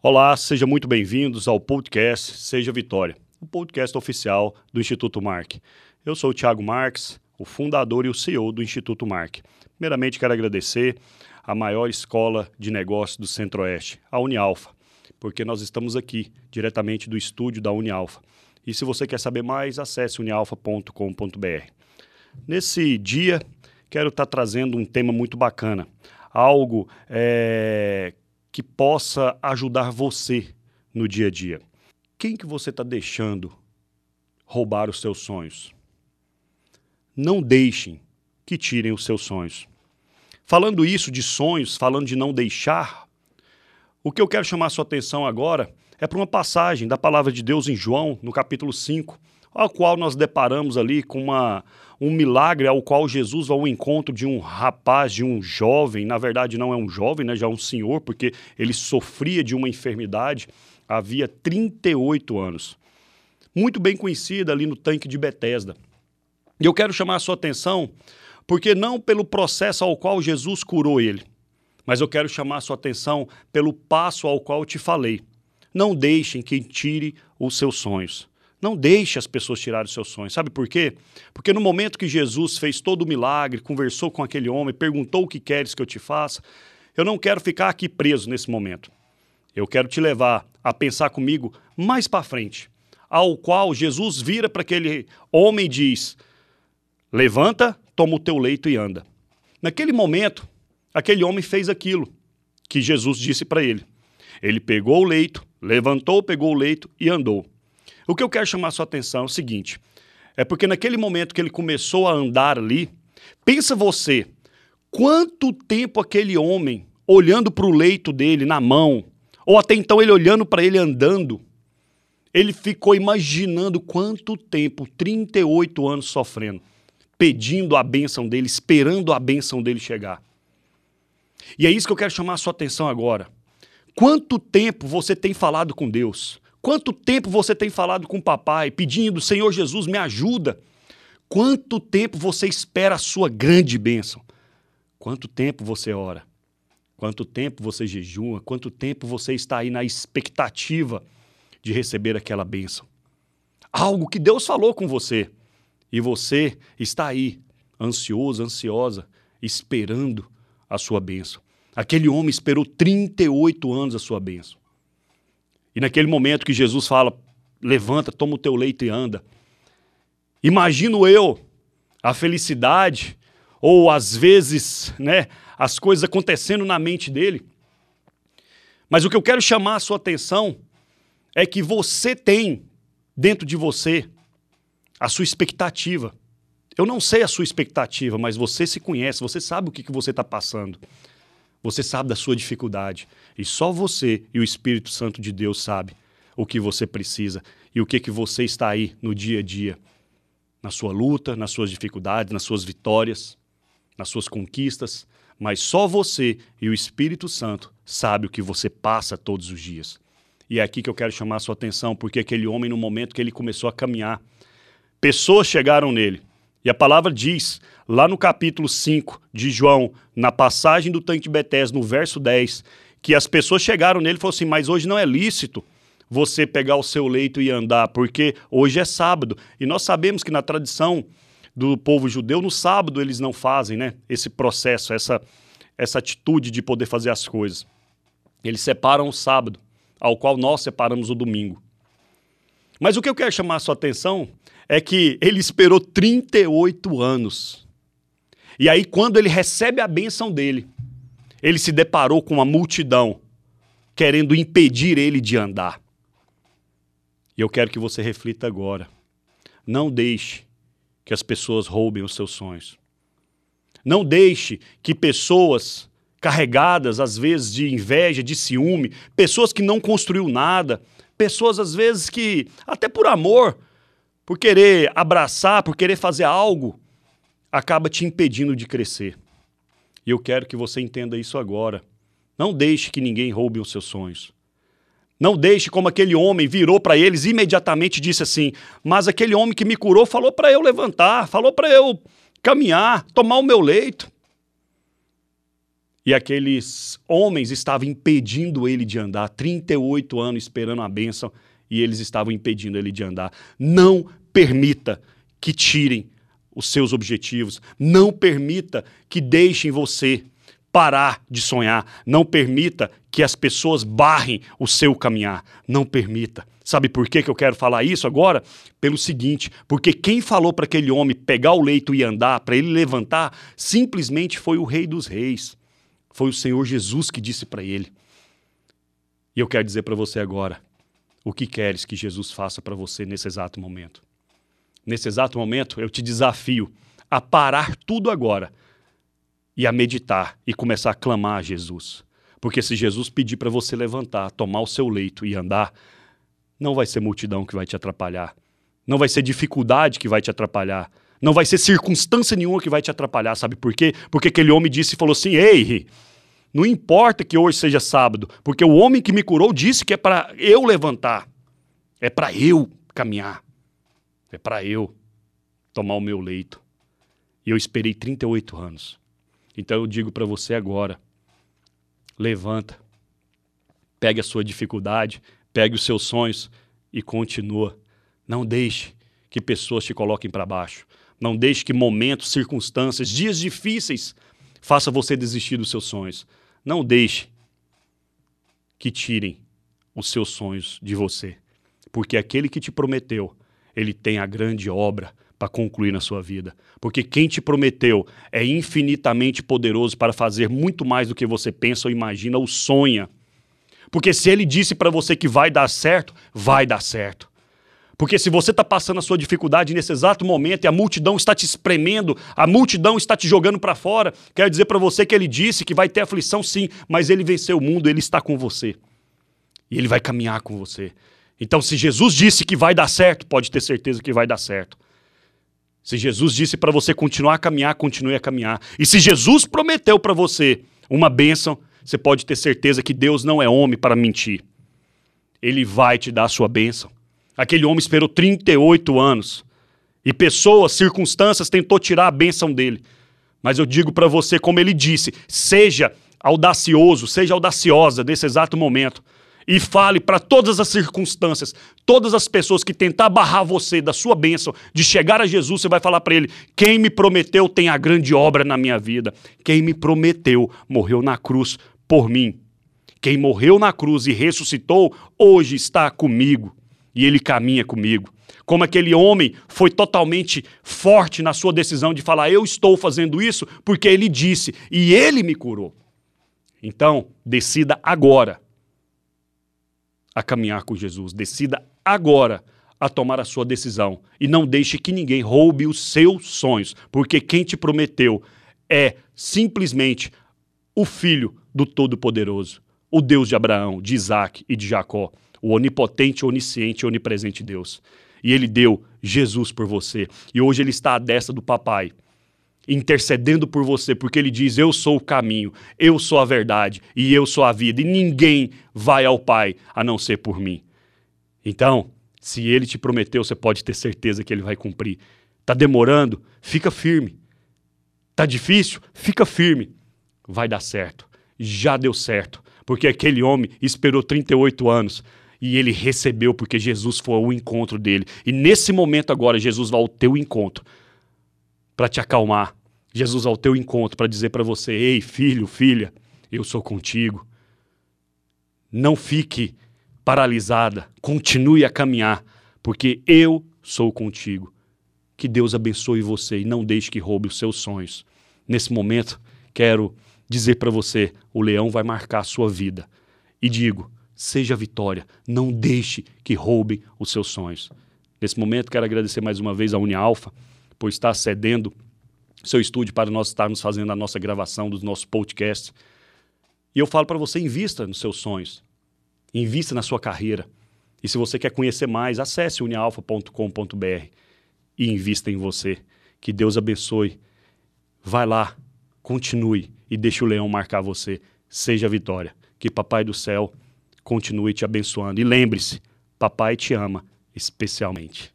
Olá, sejam muito bem-vindos ao podcast Seja Vitória, o podcast oficial do Instituto Mark. Eu sou o Thiago Marques, o fundador e o CEO do Instituto Mark. Primeiramente, quero agradecer a maior escola de negócios do Centro-Oeste, a Unialfa, porque nós estamos aqui, diretamente do estúdio da Unialfa. E se você quer saber mais, acesse unialfa.com.br. Nesse dia, quero estar trazendo um tema muito bacana, algo é, que possa ajudar você no dia a dia. Quem que você está deixando roubar os seus sonhos? Não deixem que tirem os seus sonhos. Falando isso de sonhos, falando de não deixar, o que eu quero chamar sua atenção agora é para uma passagem da palavra de Deus em João, no capítulo 5, ao qual nós deparamos ali com uma, um milagre ao qual Jesus vai ao encontro de um rapaz, de um jovem, na verdade não é um jovem, né, já é um senhor, porque ele sofria de uma enfermidade havia 38 anos. Muito bem conhecida ali no tanque de Betesda. E eu quero chamar a sua atenção, porque não pelo processo ao qual Jesus curou ele, mas eu quero chamar a sua atenção pelo passo ao qual eu te falei. Não deixem quem tire os seus sonhos. Não deixe as pessoas tirarem os seus sonhos. Sabe por quê? Porque no momento que Jesus fez todo o milagre, conversou com aquele homem, perguntou o que queres que eu te faça, eu não quero ficar aqui preso nesse momento. Eu quero te levar a pensar comigo mais para frente, ao qual Jesus vira para aquele homem e diz: Levanta, toma o teu leito e anda. Naquele momento, aquele homem fez aquilo que Jesus disse para ele. Ele pegou o leito, levantou, pegou o leito e andou. O que eu quero chamar sua atenção é o seguinte: é porque naquele momento que ele começou a andar ali, pensa você, quanto tempo aquele homem olhando para o leito dele na mão, ou até então ele olhando para ele andando, ele ficou imaginando quanto tempo, 38 anos sofrendo pedindo a bênção dele, esperando a bênção dele chegar. E é isso que eu quero chamar a sua atenção agora. Quanto tempo você tem falado com Deus? Quanto tempo você tem falado com o papai, pedindo, Senhor Jesus, me ajuda? Quanto tempo você espera a sua grande bênção? Quanto tempo você ora? Quanto tempo você jejua? Quanto tempo você está aí na expectativa de receber aquela bênção? Algo que Deus falou com você. E você está aí, ansioso, ansiosa, esperando a sua bênção. Aquele homem esperou 38 anos a sua bênção. E naquele momento que Jesus fala: levanta, toma o teu leito e anda. Imagino eu a felicidade, ou às vezes, né, as coisas acontecendo na mente dele. Mas o que eu quero chamar a sua atenção é que você tem dentro de você a sua expectativa. Eu não sei a sua expectativa, mas você se conhece, você sabe o que, que você está passando. Você sabe da sua dificuldade. E só você e o Espírito Santo de Deus sabe o que você precisa e o que, que você está aí no dia a dia. Na sua luta, nas suas dificuldades, nas suas vitórias, nas suas conquistas. Mas só você e o Espírito Santo sabe o que você passa todos os dias. E é aqui que eu quero chamar a sua atenção, porque aquele homem, no momento que ele começou a caminhar, pessoas chegaram nele. E a palavra diz, lá no capítulo 5 de João, na passagem do tanque de Betés, no verso 10, que as pessoas chegaram nele e falaram assim: Mas hoje não é lícito você pegar o seu leito e andar, porque hoje é sábado. E nós sabemos que na tradição do povo judeu, no sábado eles não fazem né, esse processo, essa, essa atitude de poder fazer as coisas. Eles separam o sábado, ao qual nós separamos o domingo. Mas o que eu quero chamar a sua atenção é que ele esperou 38 anos. E aí, quando ele recebe a bênção dele, ele se deparou com uma multidão querendo impedir ele de andar. E eu quero que você reflita agora. Não deixe que as pessoas roubem os seus sonhos. Não deixe que pessoas carregadas, às vezes, de inveja, de ciúme, pessoas que não construiu nada, pessoas, às vezes, que, até por amor, por querer abraçar, por querer fazer algo, acaba te impedindo de crescer. E eu quero que você entenda isso agora. Não deixe que ninguém roube os seus sonhos. Não deixe como aquele homem virou para eles imediatamente disse assim: Mas aquele homem que me curou falou para eu levantar, falou para eu caminhar, tomar o meu leito. E aqueles homens estavam impedindo ele de andar, 38 anos esperando a bênção, e eles estavam impedindo ele de andar. Não permita que tirem os seus objetivos, não permita que deixem você parar de sonhar, não permita que as pessoas barrem o seu caminhar, não permita. Sabe por que, que eu quero falar isso agora? Pelo seguinte, porque quem falou para aquele homem pegar o leito e andar, para ele levantar, simplesmente foi o Rei dos Reis. Foi o Senhor Jesus que disse para ele. E eu quero dizer para você agora: o que queres que Jesus faça para você nesse exato momento? Nesse exato momento, eu te desafio a parar tudo agora e a meditar e começar a clamar a Jesus. Porque se Jesus pedir para você levantar, tomar o seu leito e andar, não vai ser multidão que vai te atrapalhar. Não vai ser dificuldade que vai te atrapalhar. Não vai ser circunstância nenhuma que vai te atrapalhar. Sabe por quê? Porque aquele homem disse e falou assim: Ei, não importa que hoje seja sábado, porque o homem que me curou disse que é para eu levantar, é para eu caminhar, é para eu tomar o meu leito. E eu esperei 38 anos. Então eu digo para você agora: levanta, pegue a sua dificuldade, pegue os seus sonhos e continua. Não deixe que pessoas te coloquem para baixo. Não deixe que momentos, circunstâncias, dias difíceis faça você desistir dos seus sonhos. Não deixe que tirem os seus sonhos de você, porque aquele que te prometeu, ele tem a grande obra para concluir na sua vida. Porque quem te prometeu é infinitamente poderoso para fazer muito mais do que você pensa ou imagina ou sonha. Porque se ele disse para você que vai dar certo, vai dar certo. Porque se você está passando a sua dificuldade nesse exato momento e a multidão está te espremendo, a multidão está te jogando para fora, quero dizer para você que ele disse que vai ter aflição sim, mas ele venceu o mundo, ele está com você. E ele vai caminhar com você. Então, se Jesus disse que vai dar certo, pode ter certeza que vai dar certo. Se Jesus disse para você continuar a caminhar, continue a caminhar. E se Jesus prometeu para você uma bênção, você pode ter certeza que Deus não é homem para mentir. Ele vai te dar a sua bênção. Aquele homem esperou 38 anos. E pessoas, circunstâncias tentou tirar a bênção dele. Mas eu digo para você, como ele disse, seja audacioso, seja audaciosa nesse exato momento. E fale para todas as circunstâncias, todas as pessoas que tentar barrar você da sua bênção, de chegar a Jesus, você vai falar para ele: quem me prometeu tem a grande obra na minha vida. Quem me prometeu morreu na cruz por mim. Quem morreu na cruz e ressuscitou, hoje está comigo e ele caminha comigo. Como aquele homem foi totalmente forte na sua decisão de falar: Eu estou fazendo isso porque ele disse e ele me curou. Então, decida agora a caminhar com Jesus. Decida agora a tomar a sua decisão e não deixe que ninguém roube os seus sonhos, porque quem te prometeu é simplesmente o filho do Todo-Poderoso, o Deus de Abraão, de Isaac e de Jacó o onipotente, onisciente onipresente Deus. E ele deu Jesus por você. E hoje ele está à destra do papai, intercedendo por você, porque ele diz: Eu sou o caminho, eu sou a verdade e eu sou a vida. E ninguém vai ao Pai a não ser por mim. Então, se ele te prometeu, você pode ter certeza que ele vai cumprir. Tá demorando? Fica firme. Tá difícil? Fica firme. Vai dar certo. Já deu certo. Porque aquele homem esperou 38 anos e ele recebeu porque Jesus foi ao encontro dele. E nesse momento agora, Jesus vai ao teu encontro para te acalmar. Jesus ao teu encontro para dizer para você: ei, filho, filha, eu sou contigo. Não fique paralisada, continue a caminhar, porque eu sou contigo. Que Deus abençoe você e não deixe que roube os seus sonhos. Nesse momento, quero dizer para você: o leão vai marcar a sua vida. E digo: seja a vitória. Não deixe que roubem os seus sonhos. Nesse momento, quero agradecer mais uma vez a Unialfa por estar cedendo seu estúdio para nós estarmos fazendo a nossa gravação dos nossos podcasts. E eu falo para você, invista nos seus sonhos. Invista na sua carreira. E se você quer conhecer mais, acesse unialfa.com.br e invista em você. Que Deus abençoe. Vai lá, continue e deixe o leão marcar você. Seja a vitória. Que Papai do céu continue te abençoando. E lembre-se, papai te ama especialmente.